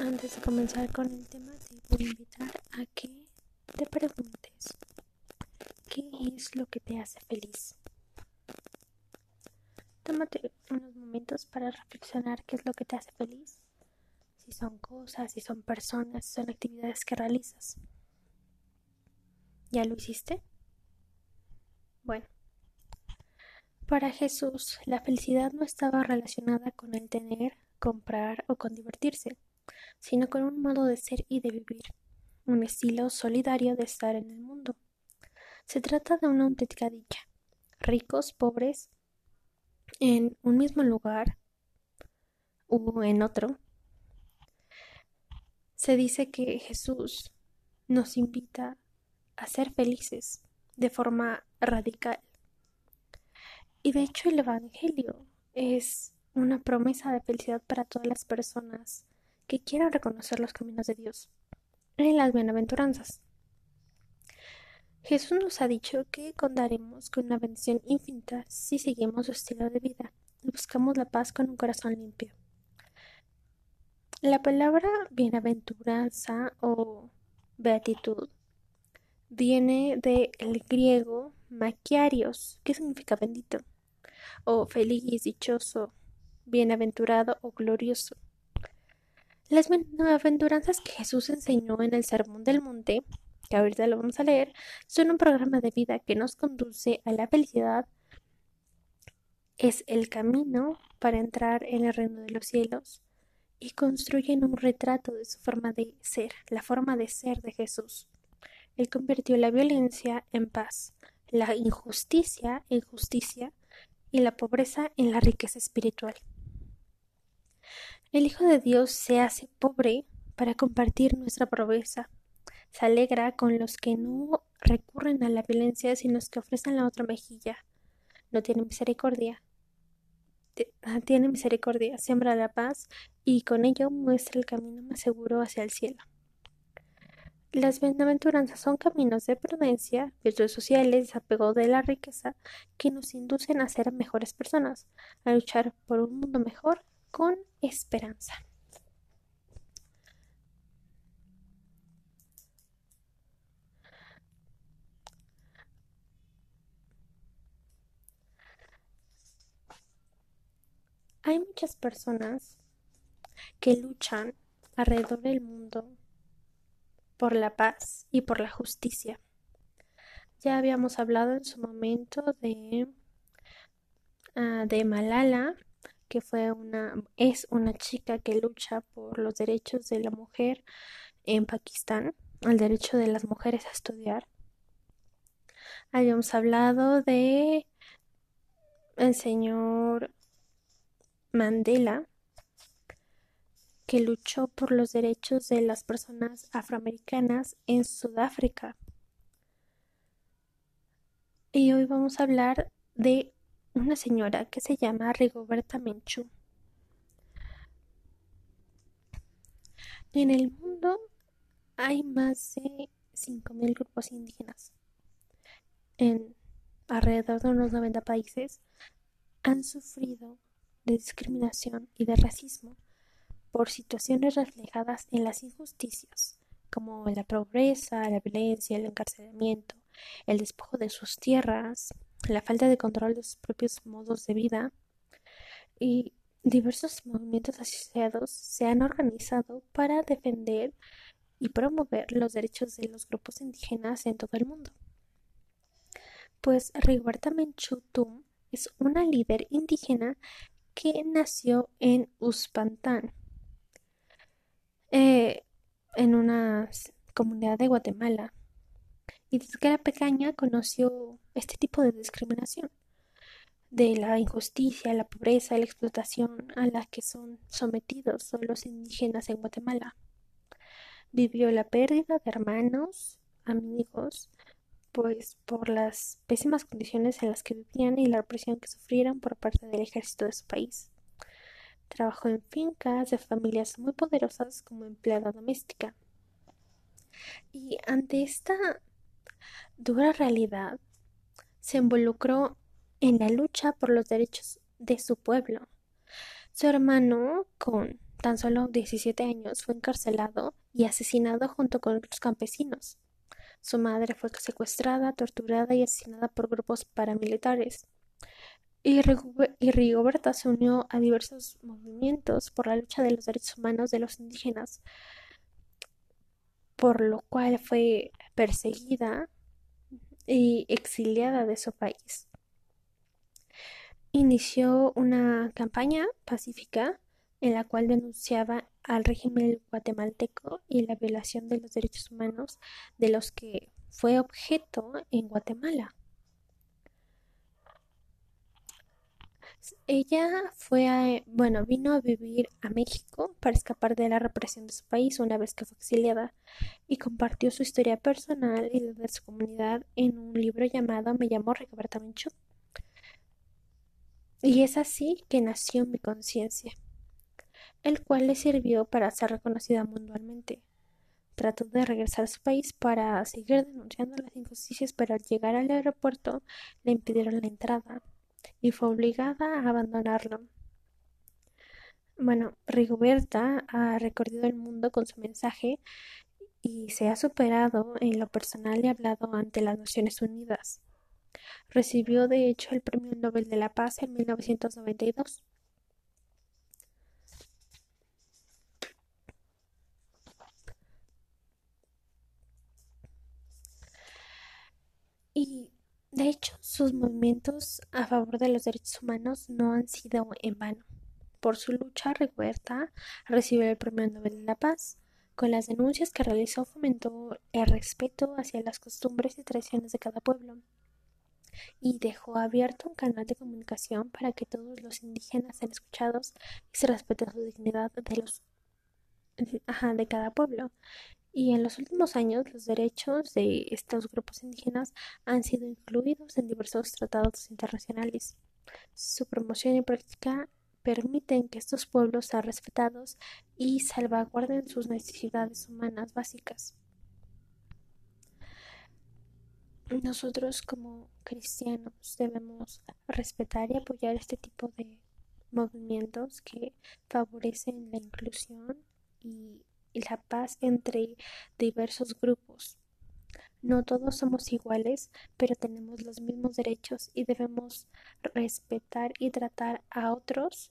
Antes de comenzar con el tema, te voy a invitar a que te preguntes, ¿qué es lo que te hace feliz? Tómate unos momentos para reflexionar qué es lo que te hace feliz. Si son cosas, si son personas, si son actividades que realizas. ¿Ya lo hiciste? Bueno, para Jesús la felicidad no estaba relacionada con el tener, comprar o con divertirse sino con un modo de ser y de vivir, un estilo solidario de estar en el mundo. Se trata de una auténtica dicha. Ricos, pobres, en un mismo lugar o en otro. Se dice que Jesús nos invita a ser felices de forma radical. Y de hecho el Evangelio es una promesa de felicidad para todas las personas que quieran reconocer los caminos de Dios en las bienaventuranzas. Jesús nos ha dicho que contaremos con una bendición infinita si seguimos su estilo de vida y buscamos la paz con un corazón limpio. La palabra bienaventuranza o beatitud viene del griego maquiarios, que significa bendito, o feliz, dichoso, bienaventurado o glorioso. Las bienaventuranzas que Jesús enseñó en el Sermón del Monte, que ahorita lo vamos a leer, son un programa de vida que nos conduce a la felicidad. Es el camino para entrar en el reino de los cielos y construyen un retrato de su forma de ser, la forma de ser de Jesús. Él convirtió la violencia en paz, la injusticia en justicia y la pobreza en la riqueza espiritual. El Hijo de Dios se hace pobre para compartir nuestra pobreza. Se alegra con los que no recurren a la violencia, sino los que ofrecen la otra mejilla. No tiene misericordia. Ah, tiene misericordia, siembra la paz y con ello muestra el camino más seguro hacia el cielo. Las bienaventuranzas son caminos de prudencia, virtudes sociales, desapego de la riqueza, que nos inducen a ser mejores personas, a luchar por un mundo mejor con esperanza. Hay muchas personas que luchan alrededor del mundo por la paz y por la justicia. Ya habíamos hablado en su momento de, ah, de Malala, que fue una, es una chica que lucha por los derechos de la mujer en Pakistán, el derecho de las mujeres a estudiar. Habíamos hablado de el señor Mandela, que luchó por los derechos de las personas afroamericanas en Sudáfrica. Y hoy vamos a hablar de una señora que se llama Rigoberta Menchú. En el mundo hay más de 5.000 grupos indígenas. En alrededor de unos 90 países han sufrido de discriminación y de racismo por situaciones reflejadas en las injusticias, como la pobreza, la violencia, el encarcelamiento, el despojo de sus tierras, la falta de control de sus propios modos de vida y diversos movimientos asociados se han organizado para defender y promover los derechos de los grupos indígenas en todo el mundo. Pues Rigoberta Menchú es una líder indígena que nació en Uspantán, eh, en una comunidad de Guatemala, y desde que era pequeña conoció este tipo de discriminación, de la injusticia, la pobreza, la explotación a la que son sometidos los indígenas en Guatemala. Vivió la pérdida de hermanos, amigos, pues por las pésimas condiciones en las que vivían y la represión que sufrieron por parte del ejército de su país. Trabajó en fincas de familias muy poderosas como empleada doméstica. Y ante esta dura realidad, se involucró en la lucha por los derechos de su pueblo. Su hermano, con tan solo 17 años, fue encarcelado y asesinado junto con otros campesinos. Su madre fue secuestrada, torturada y asesinada por grupos paramilitares. Y, Rigoberta se unió a diversos movimientos por la lucha de los derechos humanos de los indígenas, por lo cual fue perseguida y exiliada de su país. Inició una campaña pacífica en la cual denunciaba al régimen guatemalteco y la violación de los derechos humanos de los que fue objeto en Guatemala. Ella fue a, bueno, vino a vivir a México para escapar de la represión de su país una vez que fue exiliada y compartió su historia personal y de su comunidad en un libro llamado Me llamo Rigoberta Menchú. Y es así que nació mi conciencia el cual le sirvió para ser reconocida mundialmente. Trató de regresar a su país para seguir denunciando las injusticias, pero al llegar al aeropuerto le impidieron la entrada y fue obligada a abandonarlo. Bueno, Rigoberta ha recorrido el mundo con su mensaje y se ha superado en lo personal y hablado ante las Naciones Unidas. Recibió de hecho el Premio Nobel de la Paz en 1992. Y de hecho, sus movimientos a favor de los derechos humanos no han sido en vano. Por su lucha, Rigoberta recibió el Premio Nobel de la Paz. Con las denuncias que realizó, fomentó el respeto hacia las costumbres y tradiciones de cada pueblo y dejó abierto un canal de comunicación para que todos los indígenas sean escuchados y se respete su dignidad de los de cada pueblo. Y en los últimos años los derechos de estos grupos indígenas han sido incluidos en diversos tratados internacionales. Su promoción y práctica permiten que estos pueblos sean respetados y salvaguarden sus necesidades humanas básicas. Nosotros como cristianos debemos respetar y apoyar este tipo de movimientos que favorecen la inclusión y y la paz entre diversos grupos. No todos somos iguales, pero tenemos los mismos derechos y debemos respetar y tratar a otros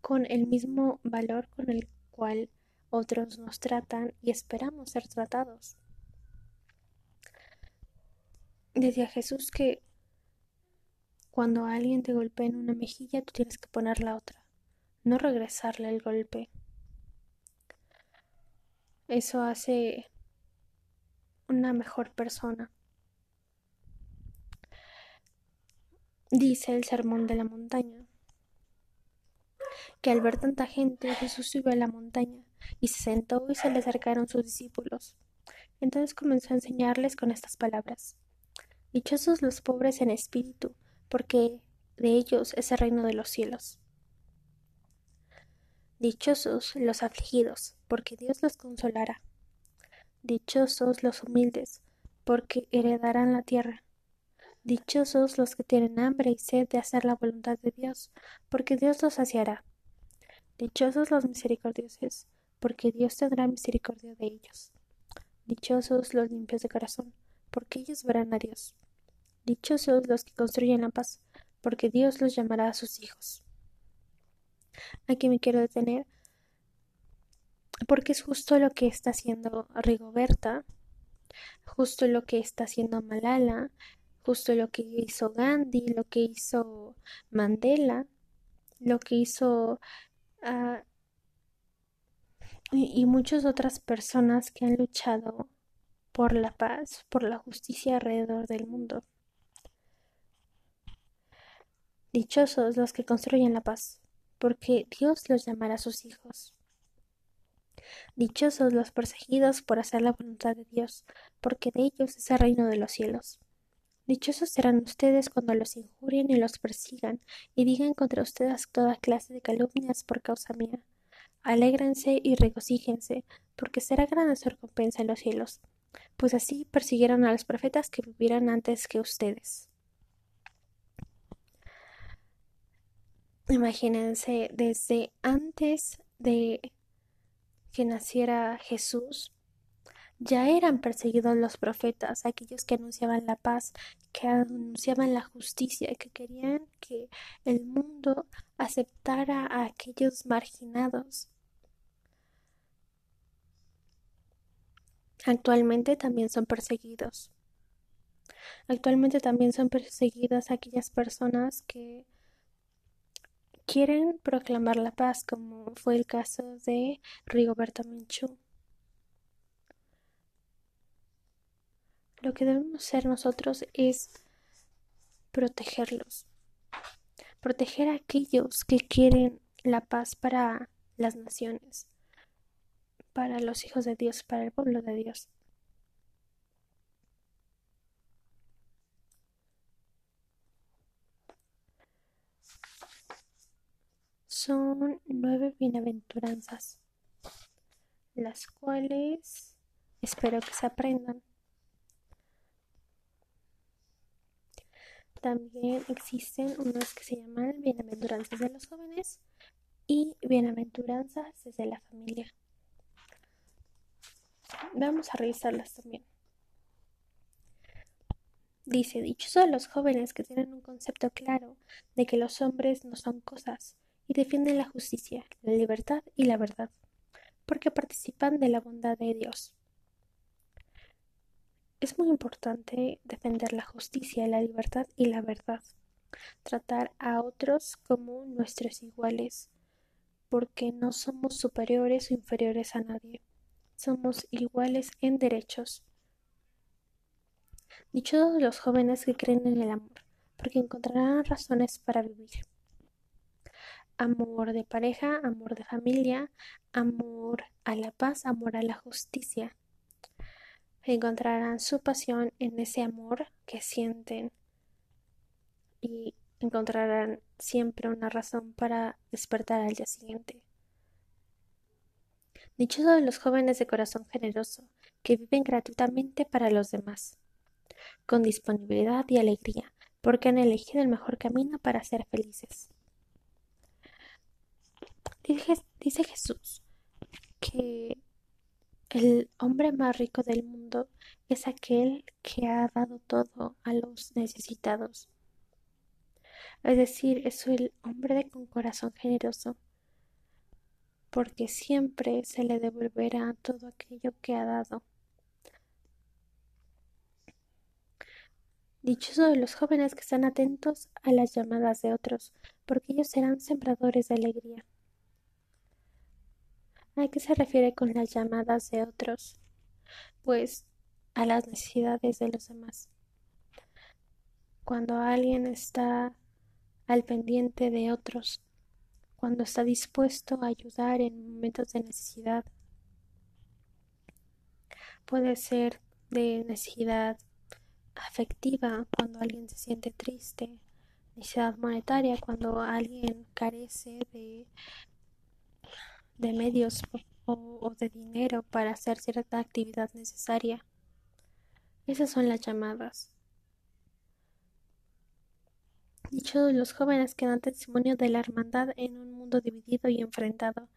con el mismo valor con el cual otros nos tratan y esperamos ser tratados. Decía Jesús que cuando alguien te golpea en una mejilla, tú tienes que poner la otra, no regresarle el golpe. Eso hace una mejor persona. Dice el sermón de la montaña que al ver tanta gente Jesús subió a la montaña y se sentó y se le acercaron sus discípulos. Entonces comenzó a enseñarles con estas palabras. Dichosos los pobres en espíritu, porque de ellos es el reino de los cielos. Dichosos los afligidos, porque Dios los consolará. Dichosos los humildes, porque heredarán la tierra. Dichosos los que tienen hambre y sed de hacer la voluntad de Dios, porque Dios los saciará. Dichosos los misericordiosos, porque Dios tendrá misericordia de ellos. Dichosos los limpios de corazón, porque ellos verán a Dios. Dichosos los que construyen la paz, porque Dios los llamará a sus hijos. Aquí me quiero detener porque es justo lo que está haciendo Rigoberta, justo lo que está haciendo Malala, justo lo que hizo Gandhi, lo que hizo Mandela, lo que hizo ah, y, y muchas otras personas que han luchado por la paz, por la justicia alrededor del mundo. Dichosos los que construyen la paz porque Dios los llamará sus hijos. Dichosos los perseguidos por hacer la voluntad de Dios, porque de ellos es el reino de los cielos. Dichosos serán ustedes cuando los injurien y los persigan, y digan contra ustedes toda clase de calumnias por causa mía. Alégrense y regocíjense, porque será grande su recompensa en los cielos, pues así persiguieron a los profetas que vivieron antes que ustedes. Imagínense, desde antes de que naciera Jesús, ya eran perseguidos los profetas, aquellos que anunciaban la paz, que anunciaban la justicia, que querían que el mundo aceptara a aquellos marginados. Actualmente también son perseguidos. Actualmente también son perseguidas aquellas personas que quieren proclamar la paz, como fue el caso de Rigoberto Menchú. Lo que debemos hacer nosotros es protegerlos, proteger a aquellos que quieren la paz para las naciones, para los hijos de Dios, para el pueblo de Dios. Son nueve bienaventuranzas, las cuales espero que se aprendan. También existen unas que se llaman bienaventuranzas de los jóvenes y bienaventuranzas desde la familia. Vamos a revisarlas también. Dice, dichos son los jóvenes que tienen un concepto claro de que los hombres no son cosas y defienden la justicia, la libertad y la verdad, porque participan de la bondad de Dios. Es muy importante defender la justicia, la libertad y la verdad. Tratar a otros como nuestros iguales, porque no somos superiores o inferiores a nadie. Somos iguales en derechos. Dichosos los jóvenes que creen en el amor, porque encontrarán razones para vivir. Amor de pareja, amor de familia, amor a la paz, amor a la justicia encontrarán su pasión en ese amor que sienten y encontrarán siempre una razón para despertar al día siguiente. Dichosos de los jóvenes de corazón generoso, que viven gratuitamente para los demás, con disponibilidad y alegría, porque han elegido el mejor camino para ser felices. Dice, Jesús que el hombre más rico del mundo es aquel que ha dado todo a los necesitados. Es decir, es el hombre con corazón generoso, porque siempre se le devolverá todo aquello que ha dado. Dichosos los jóvenes que están atentos a las llamadas de otros, porque ellos serán sembradores de alegría. ¿A qué se refiere con las llamadas de otros? Pues a las necesidades de los demás. Cuando alguien está al pendiente de otros, cuando está dispuesto a ayudar en momentos de necesidad, puede ser de necesidad afectiva cuando alguien se siente triste, necesidad monetaria cuando alguien carece de de medios o, de dinero para hacer cierta actividad necesaria. Esas son las llamadas. Dichos los jóvenes que dan testimonio de la hermandad en un mundo dividido y enfrentado,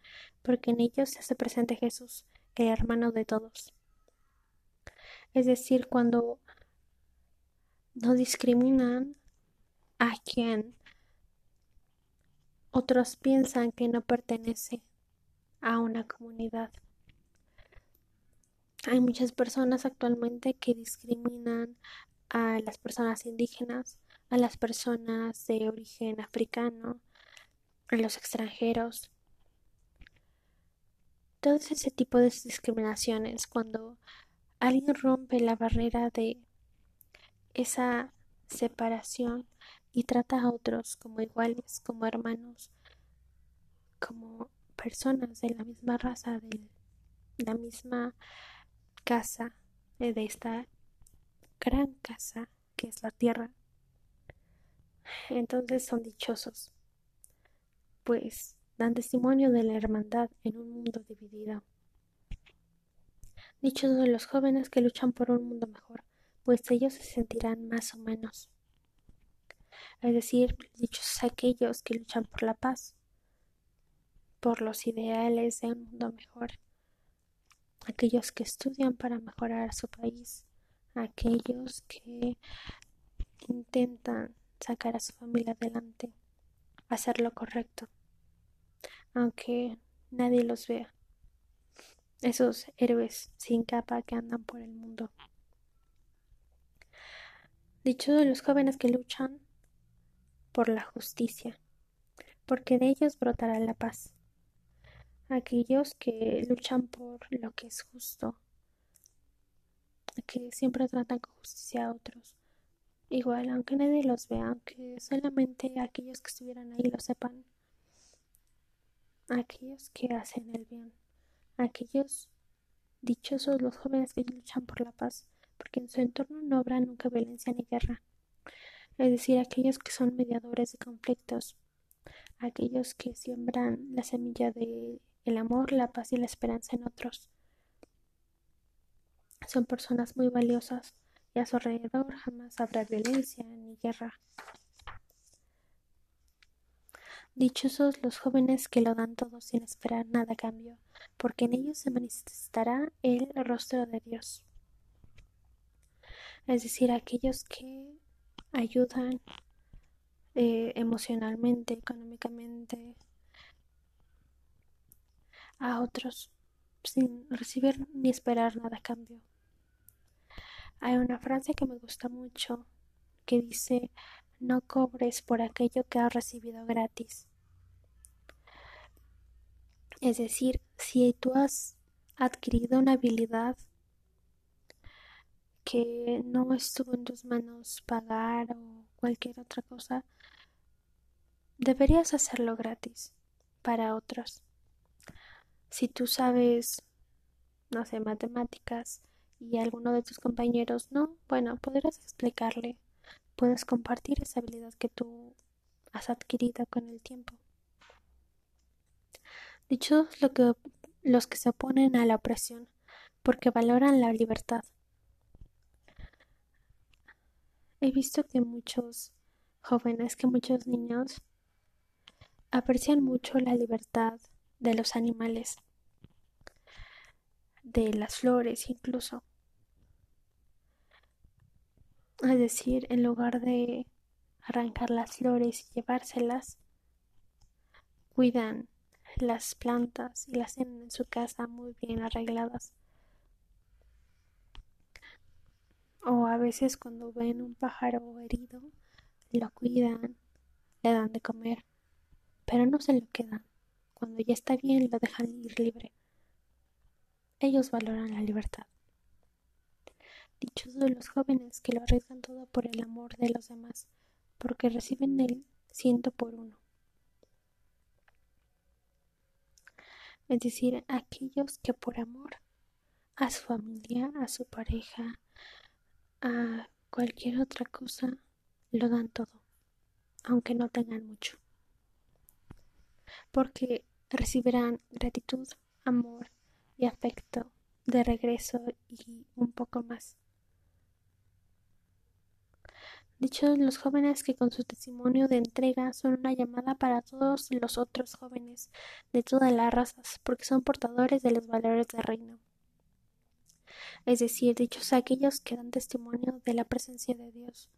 porque en ellos se hace presente Jesús, el hermano de todos. Es decir, cuando no discriminan a quien otros piensan que no pertenece a una comunidad. Hay muchas personas actualmente que discriminan a las personas indígenas, a las personas de origen africano, a los extranjeros. Todo ese tipo de discriminaciones cuando alguien rompe la barrera de esa separación y trata a otros como iguales, como hermanos, como personas de la misma raza, de la misma casa, eh, de esta gran casa que es la tierra. Entonces son dichosos, pues dan testimonio de la hermandad en un mundo dividido. Dichosos los jóvenes que luchan por un mundo mejor, pues ellos se sentirán más o menos. Es decir, dichosos aquellos que luchan por la paz, por los ideales de un mundo mejor, aquellos que estudian para mejorar su país, aquellos que intentan sacar a su familia adelante, hacer lo correcto, aunque nadie los vea. Esos héroes sin capa que andan por el mundo. Dicho de los jóvenes que luchan por la justicia, porque de ellos brotará la paz. Aquellos que luchan por lo que es justo, que siempre tratan con justicia a otros. Igual, aunque nadie los vea, aunque solamente aquellos que estuvieran ahí lo sepan. Aquellos que hacen el bien. Aquellos dichosos los jóvenes que luchan por la paz, porque en su entorno no habrá nunca violencia ni guerra. Es decir, aquellos que son mediadores de conflictos, aquellos que siembran la semilla de el amor, la paz y la esperanza en otros. Son personas muy valiosas y a su alrededor jamás habrá violencia ni guerra. Dichosos los jóvenes que lo dan todo sin esperar nada a cambio, porque en ellos se manifestará el rostro de Dios. Es decir, aquellos que ayudan eh, emocionalmente, económicamente a otros sin recibir ni esperar nada a cambio. Hay una frase que me gusta mucho que dice no cobres por aquello que has recibido gratis. Es decir, si tú has adquirido una habilidad que no estuvo en tus manos pagar o cualquier otra cosa, deberías hacerlo gratis para otros. Si tú sabes, no sé, matemáticas y alguno de tus compañeros no, bueno, podrás explicarle, puedes compartir esa habilidad que tú has adquirido con el tiempo. Dichos lo que, los que se oponen a la opresión, porque valoran la libertad. He visto que muchos jóvenes, que muchos niños aprecian mucho la libertad de los animales, de las flores incluso. Es decir, en lugar de arrancar las flores y llevárselas, cuidan las plantas y las tienen en su casa muy bien arregladas. O a veces cuando ven un pájaro herido, lo cuidan, le dan de comer, pero no se lo quedan. Cuando ya está bien, lo dejan ir libre. Ellos valoran la libertad. Dichosos los jóvenes que lo arriesgan todo por el amor de los demás, porque reciben el ciento por uno. Es decir, aquellos que por amor a su familia, a su pareja, a cualquier otra cosa, lo dan todo, aunque no tengan mucho. Porque recibirán gratitud, amor y afecto de regreso y un poco más. Dichos los jóvenes que con su testimonio de entrega son una llamada para todos los otros jóvenes de todas las razas, porque son portadores de los valores del reino. Es decir, dichos aquellos que dan testimonio de la presencia de Dios,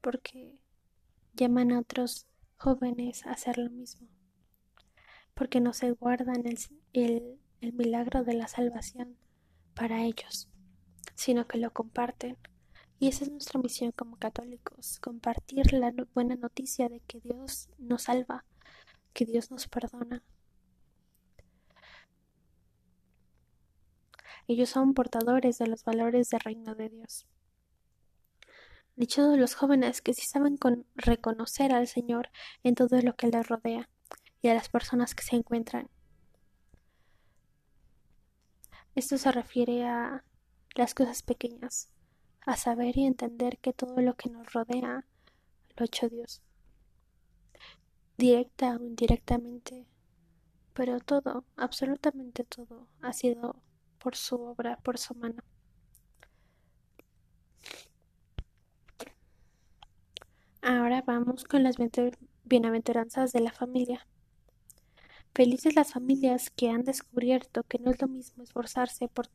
porque llaman a otros jóvenes a hacer lo mismo porque no se guardan el, el, milagro de la salvación para ellos, sino que lo comparten. Y esa es nuestra misión como católicos, compartir la buena noticia de que Dios nos salva, que Dios nos perdona. Ellos son portadores de los valores del reino de Dios. Dichosos los jóvenes que sí saben reconocer al Señor en todo lo que les rodea y a las personas que se encuentran. Esto se refiere a las cosas pequeñas, a saber y entender que todo lo que nos rodea lo hecho Dios, directa o indirectamente, pero todo, absolutamente todo, ha sido por su obra, por su mano. Ahora vamos con las bienaventuranzas de la familia. Felices las familias que han descubierto que no es lo mismo esforzarse por,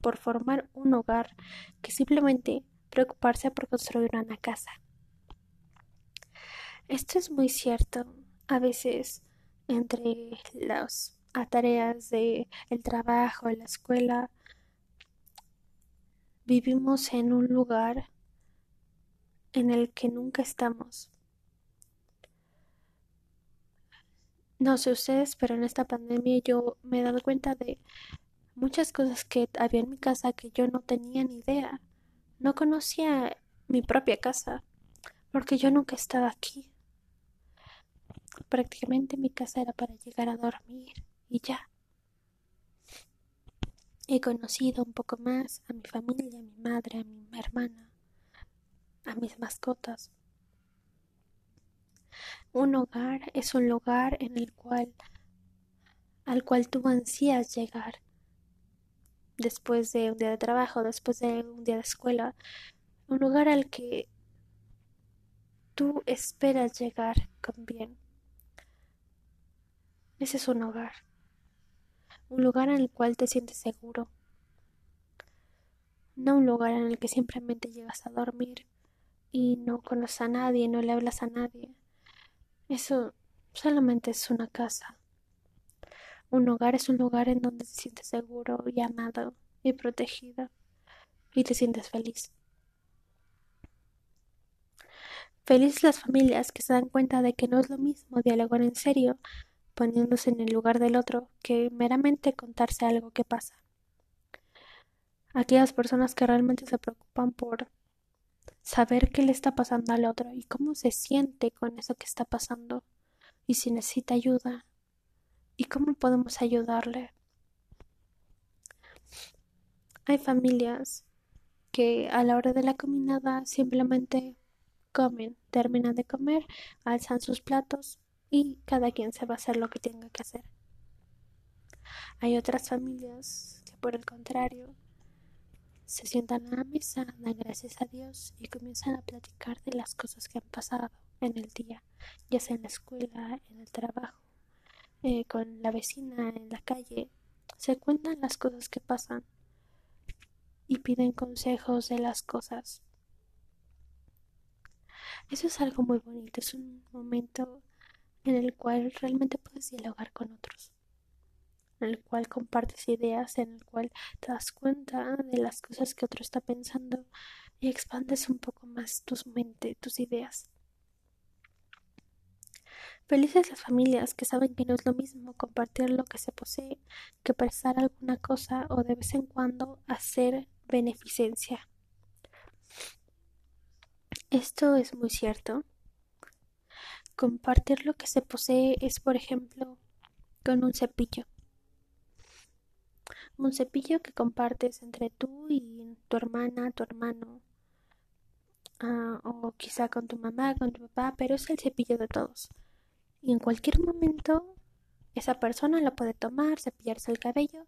por formar un hogar que simplemente preocuparse por construir una casa. Esto es muy cierto. A veces entre las tareas de trabajo, la escuela, vivimos en un lugar en el que nunca estamos. No sé ustedes, pero en esta pandemia yo me he dado cuenta de muchas cosas que había en mi casa que yo no tenía ni idea. No conocía mi propia casa porque yo nunca estaba aquí. Prácticamente mi casa era para llegar a dormir y ya. He conocido un poco más a mi familia, a mi madre, a mi hermana, a mis mascotas. Un hogar es un lugar en el cual al cual tú ansías llegar después de un día de trabajo, después de un día de escuela, un lugar al que tú esperas llegar bien. Ese es un hogar, un lugar en el cual te sientes seguro, no un lugar en el que simplemente llegas a dormir y no conoces a nadie, no le hablas a nadie. Eso solamente es una casa. Un hogar es un lugar en donde te sientes seguro y amado y protegido y te sientes feliz. Felices las familias que se dan cuenta de que no es lo mismo dialogar en serio, poniéndose en el lugar del otro, que meramente contarse algo que pasa. Aquellas personas que realmente se preocupan por saber qué le está pasando al otro y cómo se siente con eso que está pasando y si necesita ayuda y cómo podemos ayudarle. Hay familias que a la hora de la combinada simplemente comen, terminan de comer, alzan sus platos y cada quien se va a hacer lo que tenga que hacer. Hay otras familias que por el contrario se sientan a la mesa, dan gracias a Dios y comienzan a platicar de las cosas que han pasado en el día, ya sea en la escuela, en el trabajo, eh, con la vecina, en la calle. Se cuentan las cosas que pasan y piden consejos de las cosas. Eso es algo muy bonito, es un momento en el cual realmente puedes dialogar con otros en el cual compartes ideas, en el cual te das cuenta de las cosas que otro está pensando y expandes un poco más tu mente, tus ideas. Felices las familias que saben que no es lo mismo compartir lo que se posee que prestar alguna cosa o de vez en cuando hacer beneficencia. Esto es muy cierto. Compartir lo que se posee es, por ejemplo, con un cepillo un cepillo que compartes entre tú y tu hermana, tu hermano, ah, o quizá con tu mamá, con tu papá, pero es el cepillo de todos. Y en cualquier momento esa persona lo puede tomar, cepillarse el cabello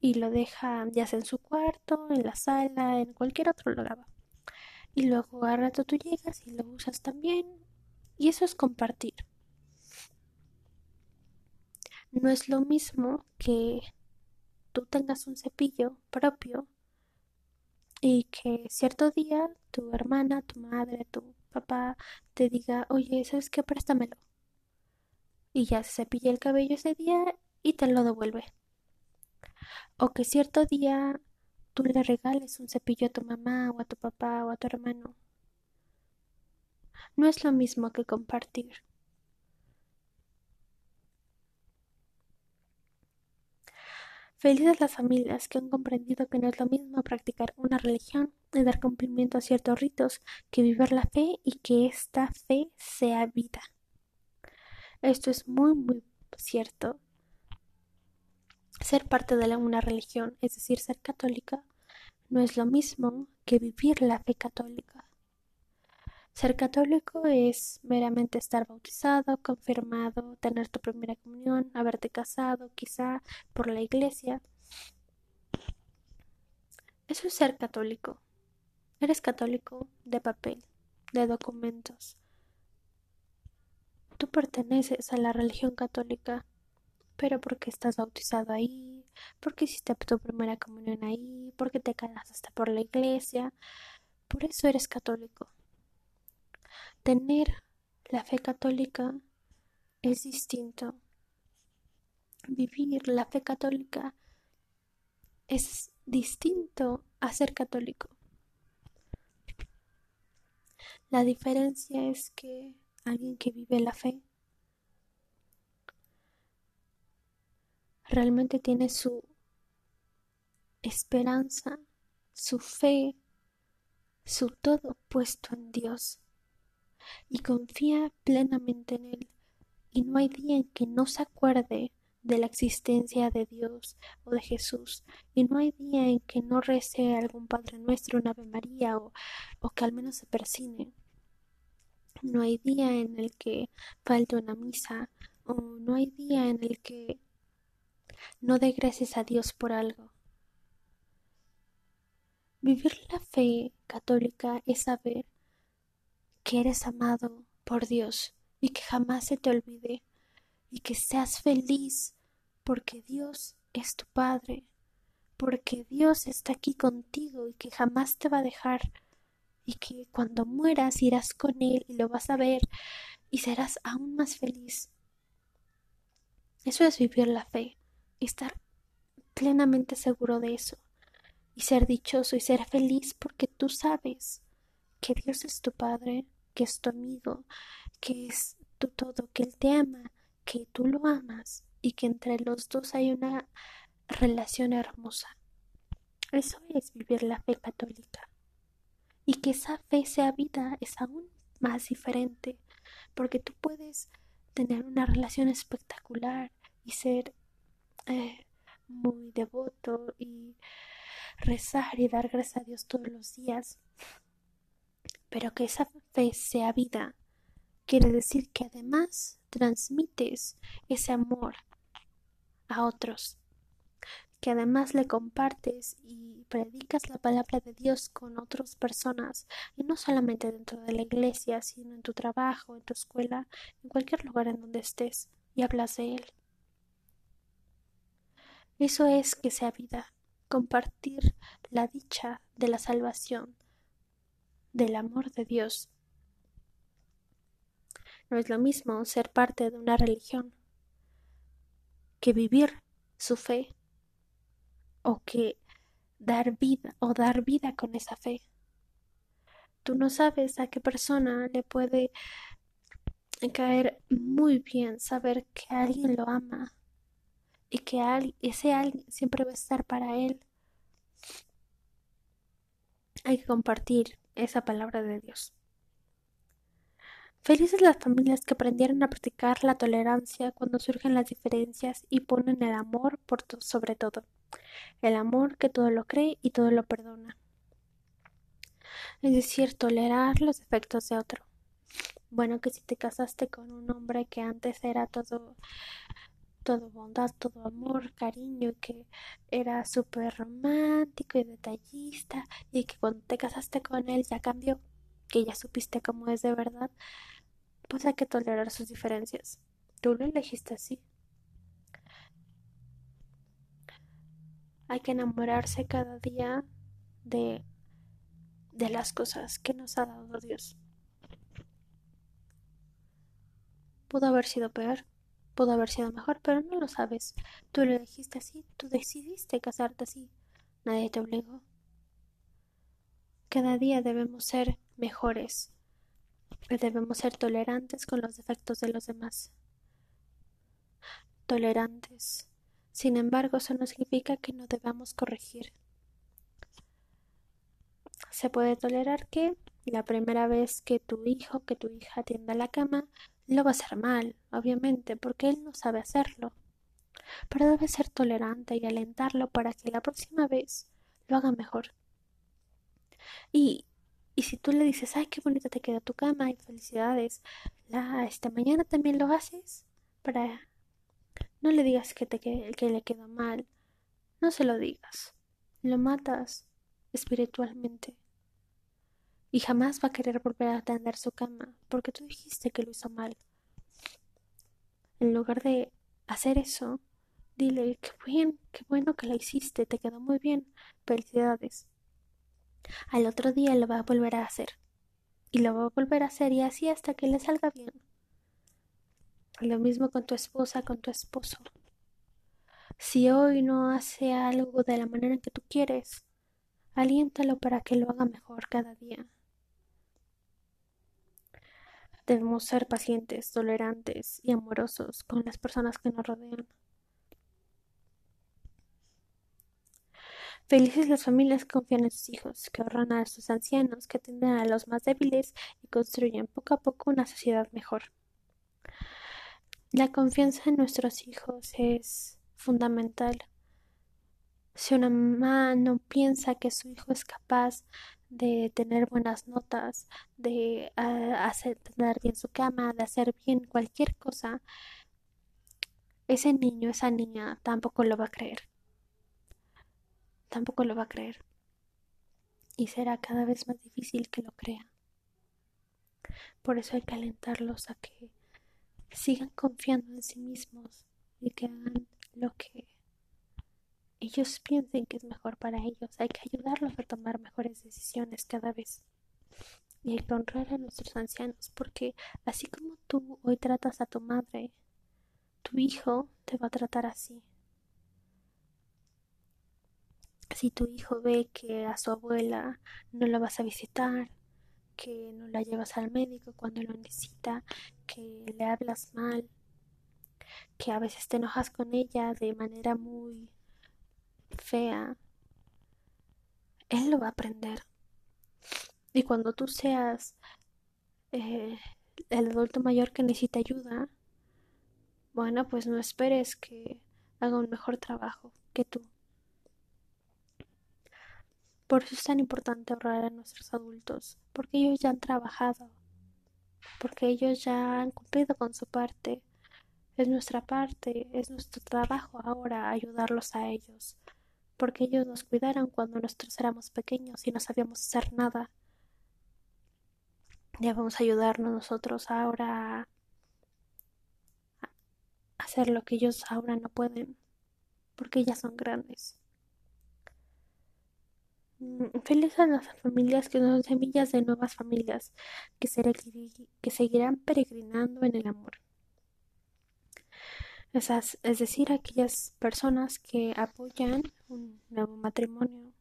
y lo deja ya sea en su cuarto, en la sala, en cualquier otro lugar. Y luego a rato tú llegas y lo usas también. Y eso es compartir. No es lo mismo que tú tengas un cepillo propio y que cierto día tu hermana, tu madre, tu papá te diga, oye, ¿sabes qué? Préstamelo. Y ya se cepilla el cabello ese día y te lo devuelve. O que cierto día tú le regales un cepillo a tu mamá o a tu papá o a tu hermano. No es lo mismo que compartir. Felices las familias que han comprendido que no es lo mismo practicar una religión y dar cumplimiento a ciertos ritos que vivir la fe y que esta fe sea vida. Esto es muy, muy cierto. Ser parte de una religión, es decir, ser católica, no es lo mismo que vivir la fe católica. Ser católico es meramente estar bautizado, confirmado, tener tu primera comunión, haberte casado, quizá por la iglesia. Eso es ser católico. Eres católico de papel, de documentos. Tú perteneces a la religión católica, pero porque estás bautizado ahí, porque hiciste tu primera comunión ahí, porque te hasta por la iglesia. Por eso eres católico. Tener la fe católica es distinto. Vivir la fe católica es distinto a ser católico. La diferencia es que alguien que vive la fe realmente tiene su esperanza, su fe, su todo puesto en Dios y confía plenamente en Él y no hay día en que no se acuerde de la existencia de Dios o de Jesús y no hay día en que no rece algún Padre Nuestro, una Ave María o, o que al menos se persine. No hay día en el que falte una misa o no hay día en el que no dé gracias a Dios por algo. Vivir la fe católica es saber que eres amado por Dios y que jamás se te olvide y que seas feliz porque Dios es tu Padre, porque Dios está aquí contigo y que jamás te va a dejar y que cuando mueras irás con Él y lo vas a ver y serás aún más feliz. Eso es vivir la fe estar plenamente seguro de eso y ser dichoso y ser feliz porque tú sabes que Dios es tu Padre, que es tu amigo, que es tu todo, que Él te ama, que tú lo amas y que entre los dos hay una relación hermosa. Eso es vivir la fe católica. Y que esa fe sea vida es aún más diferente, porque tú puedes tener una relación espectacular y ser eh, muy devoto y rezar y dar gracias a Dios todos los días, pero que esa fe sea vida, quiere decir que además transmites ese amor a otros, que además le compartes y predicas la palabra de Dios con otras personas, y no solamente dentro de la iglesia, sino en tu trabajo, en tu escuela, en cualquier lugar en donde estés, y hablas de Él. Eso es que sea vida, compartir la dicha de la salvación, del amor de Dios. No es lo mismo ser parte de una religión que vivir su fe o que dar vida o dar vida con esa fe. Tú no sabes a qué persona le puede caer muy bien saber que alguien lo ama y que ese alguien siempre va a estar para él. Hay que compartir esa palabra de Dios. Felices las familias que aprendieron a practicar la tolerancia cuando surgen las diferencias y ponen el amor por sobre todo. El amor que todo lo cree y todo lo perdona. Es decir, tolerar los defectos de otro. Bueno, que si te casaste con un hombre que antes era todo todo bondad, todo amor, cariño, que era súper romántico y detallista y que cuando te casaste con él ya cambió, que ya supiste cómo es de verdad, pues hay que tolerar sus diferencias. Tú lo elegiste así. Hay que enamorarse cada día de, de las cosas que nos ha dado Dios. Pudo haber sido peor, Pudo haber sido mejor, pero no lo sabes. Tú lo dijiste así, tú decidiste casarte así. Nadie te obligó. Cada día debemos ser mejores. Debemos ser tolerantes con los defectos de los demás. Tolerantes. Sin embargo, eso no significa que no debamos corregir. Se puede tolerar que la primera vez que tu hijo, que tu hija tienda la cama, lo va a hacer mal, obviamente, porque él no sabe hacerlo. Pero debe ser tolerante y alentarlo para que la próxima vez lo haga mejor. Y, y si tú le dices, ay, qué bonita te queda tu cama y felicidades, la, esta mañana también lo haces, para... No le digas que, te, que le quedó mal, no se lo digas, lo matas espiritualmente y jamás va a querer volver a tender su cama porque tú dijiste que lo hizo mal. En lugar de hacer eso, Dile, qué bien, qué bueno que la hiciste, te quedó muy bien, felicidades. Al otro día lo va a volver a hacer. Y lo va a volver a hacer y así hasta que le salga bien. Lo mismo con tu esposa, con tu esposo. Si hoy no hace algo de la manera que tú quieres, aliéntalo para que lo haga mejor cada día. Debemos ser pacientes, tolerantes y amorosos con las personas que nos rodean. Felices las familias que confían en sus hijos, que ahorran a sus ancianos, que atienden a los más débiles y construyen poco a poco una sociedad mejor. La confianza en nuestros hijos es fundamental. Si una mamá no piensa que su hijo es capaz de tener buenas notas, de ah, hacer bien su cama, de hacer bien cualquier cosa, ese niño, esa niña tampoco lo va a creer. Tampoco lo va a creer. Y será cada vez más difícil que lo crea. Por eso hay que alentarlos a que sigan confiando en sí mismos y que hagan lo que ellos piensen que es mejor para ellos. Hay que ayudarlos a tomar mejores decisiones cada vez. Y hay que honrar a nuestros ancianos, porque así como tú hoy tratas a tu madre, tu hijo te va a tratar así. Si tu hijo ve que a su abuela no la vas a visitar, que no la llevas al médico cuando lo necesita, que le hablas mal, que a veces te enojas con ella de manera muy fea, él lo va a aprender. Y cuando tú seas eh, el adulto mayor que necesita ayuda, bueno, pues no esperes que haga un mejor trabajo que tú. Por eso es tan importante ahorrar a nuestros adultos, porque ellos ya han trabajado, porque ellos ya han cumplido con su parte. Es nuestra parte, es nuestro trabajo ahora ayudarlos a ellos, porque ellos nos cuidaron cuando nosotros éramos pequeños y no sabíamos hacer nada. Debemos ayudarnos nosotros ahora a hacer lo que ellos ahora no pueden, porque ya son grandes. Mm, felices las familias que son semillas de nuevas familias que seguirán peregrinando en el amor es decir, aquellas personas que apoyan un nuevo matrimonio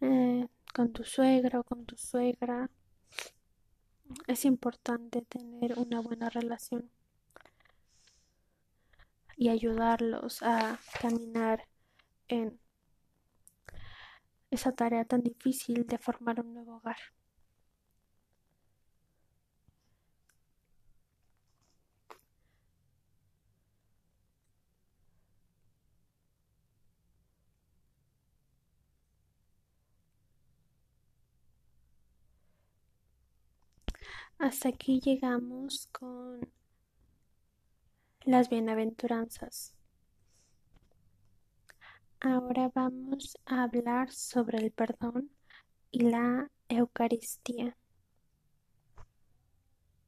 eh, con tu suegro o con tu suegra. Es importante tener una buena relación y ayudarlos a caminar en esa tarea tan difícil de formar un nuevo hogar. Hasta aquí llegamos con las bienaventuranzas. Ahora vamos a hablar sobre el perdón y la Eucaristía.